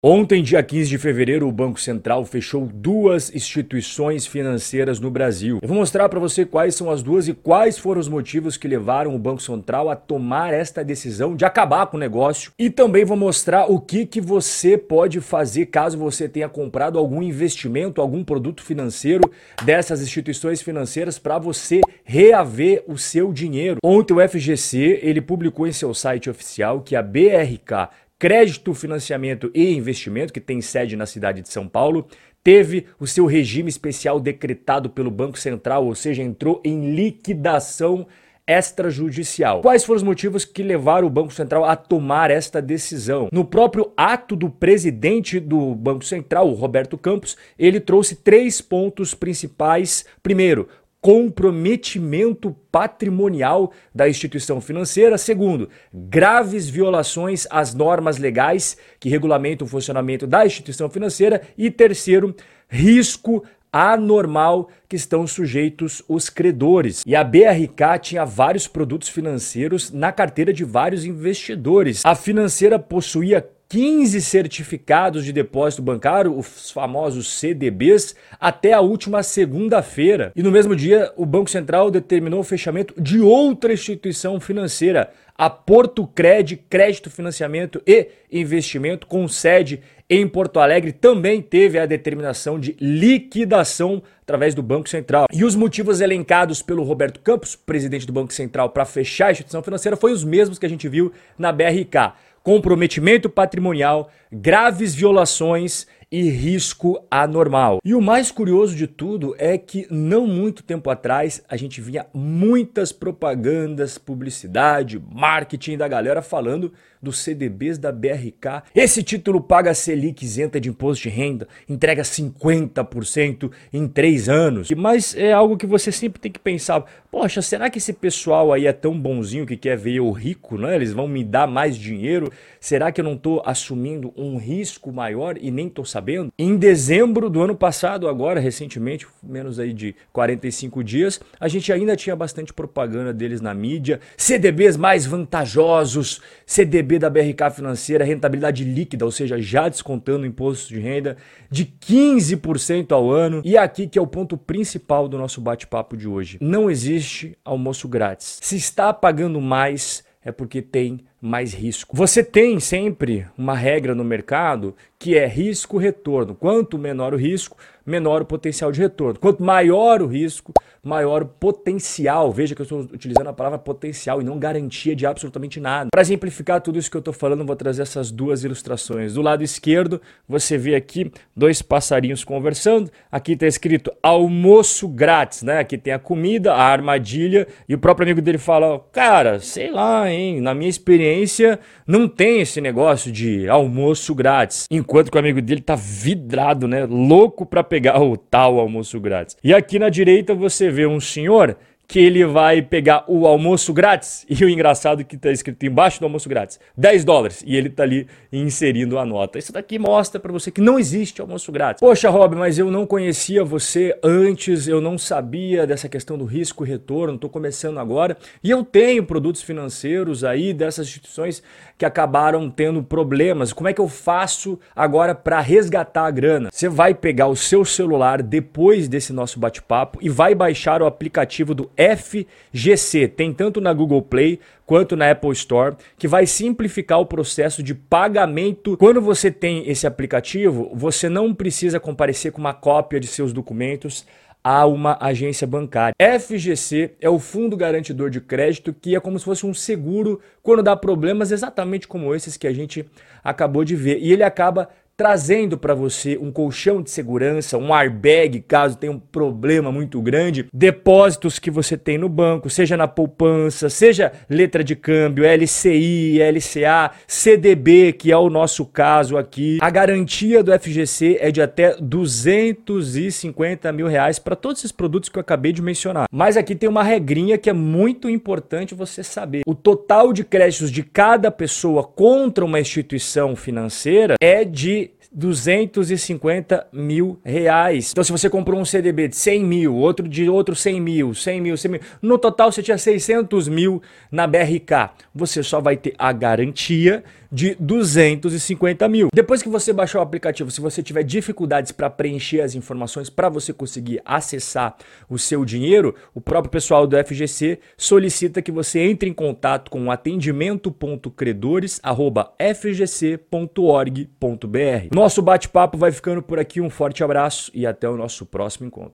Ontem, dia 15 de fevereiro, o Banco Central fechou duas instituições financeiras no Brasil. Eu vou mostrar para você quais são as duas e quais foram os motivos que levaram o Banco Central a tomar esta decisão de acabar com o negócio. E também vou mostrar o que, que você pode fazer caso você tenha comprado algum investimento, algum produto financeiro dessas instituições financeiras para você reaver o seu dinheiro. Ontem o FGC ele publicou em seu site oficial que a BRK Crédito, Financiamento e Investimento, que tem sede na cidade de São Paulo, teve o seu regime especial decretado pelo Banco Central, ou seja, entrou em liquidação extrajudicial. Quais foram os motivos que levaram o Banco Central a tomar esta decisão? No próprio ato do presidente do Banco Central, Roberto Campos, ele trouxe três pontos principais. Primeiro, comprometimento patrimonial da instituição financeira. Segundo, graves violações às normas legais que regulamentam o funcionamento da instituição financeira. E terceiro, risco anormal que estão sujeitos os credores. E a BRK tinha vários produtos financeiros na carteira de vários investidores. A financeira possuía 15 certificados de depósito bancário, os famosos CDBs, até a última segunda-feira. E no mesmo dia, o Banco Central determinou o fechamento de outra instituição financeira, a Porto Cred, Crédito, Financiamento e Investimento, com sede em Porto Alegre, também teve a determinação de liquidação através do Banco Central. E os motivos elencados pelo Roberto Campos, presidente do Banco Central, para fechar a instituição financeira, foi os mesmos que a gente viu na BRK comprometimento patrimonial, graves violações e risco anormal. E o mais curioso de tudo é que não muito tempo atrás a gente via muitas propagandas, publicidade, marketing da galera falando dos CDBs da BRK. Esse título paga Selic isenta de imposto de renda, entrega 50% em três anos. Mas é algo que você sempre tem que pensar: poxa, será que esse pessoal aí é tão bonzinho que quer ver eu rico, né? Eles vão me dar mais dinheiro? Será que eu não estou assumindo um risco maior e nem estou sabendo? Em dezembro do ano passado, agora recentemente, menos aí de 45 dias, a gente ainda tinha bastante propaganda deles na mídia, CDBs mais vantajosos, CDB da BRK Financeira, rentabilidade líquida, ou seja, já descontando imposto de renda, de 15% ao ano. E aqui que é o ponto principal do nosso bate-papo de hoje. Não existe almoço grátis. Se está pagando mais, é porque tem mais risco. Você tem sempre uma regra no mercado que é risco-retorno. Quanto menor o risco, menor o potencial de retorno. Quanto maior o risco, maior o potencial. Veja que eu estou utilizando a palavra potencial e não garantia de absolutamente nada. Para exemplificar tudo isso que eu estou falando, vou trazer essas duas ilustrações. Do lado esquerdo, você vê aqui dois passarinhos conversando. Aqui está escrito almoço grátis, né? Aqui tem a comida, a armadilha e o próprio amigo dele fala: "Cara, sei lá, hein, na minha experiência não tem esse negócio de almoço grátis". Enquanto que o amigo dele tá vidrado, né, louco para pegar o tal almoço grátis. E aqui na direita você vê um senhor que ele vai pegar o almoço grátis e o engraçado que está escrito embaixo do almoço grátis, 10 dólares, e ele está ali inserindo a nota. Isso daqui mostra para você que não existe almoço grátis. Poxa, Rob, mas eu não conhecia você antes, eu não sabia dessa questão do risco e retorno, estou começando agora, e eu tenho produtos financeiros aí dessas instituições que acabaram tendo problemas. Como é que eu faço agora para resgatar a grana? Você vai pegar o seu celular depois desse nosso bate-papo e vai baixar o aplicativo do FGC. Tem tanto na Google Play quanto na Apple Store, que vai simplificar o processo de pagamento. Quando você tem esse aplicativo, você não precisa comparecer com uma cópia de seus documentos a uma agência bancária. FGC é o fundo garantidor de crédito que é como se fosse um seguro quando dá problemas exatamente como esses que a gente acabou de ver. E ele acaba trazendo para você um colchão de segurança, um airbag caso tenha um problema muito grande, depósitos que você tem no banco, seja na poupança, seja letra de câmbio, LCI, LCA, CDB, que é o nosso caso aqui. A garantia do FGC é de até 250 mil reais para todos esses produtos que eu acabei de mencionar. Mas aqui tem uma regrinha que é muito importante você saber. O total de créditos de cada pessoa contra uma instituição financeira é de 250 mil reais. Então, se você comprou um CDB de 100 mil, outro de outro 100 mil, 100 mil, 100 mil, no total você tinha 600 mil na BRK. Você só vai ter a garantia de 250 mil. Depois que você baixar o aplicativo, se você tiver dificuldades para preencher as informações para você conseguir acessar o seu dinheiro, o próprio pessoal do FGC solicita que você entre em contato com atendimento.credores@fgc.org.br. Nosso bate-papo vai ficando por aqui. Um forte abraço e até o nosso próximo encontro.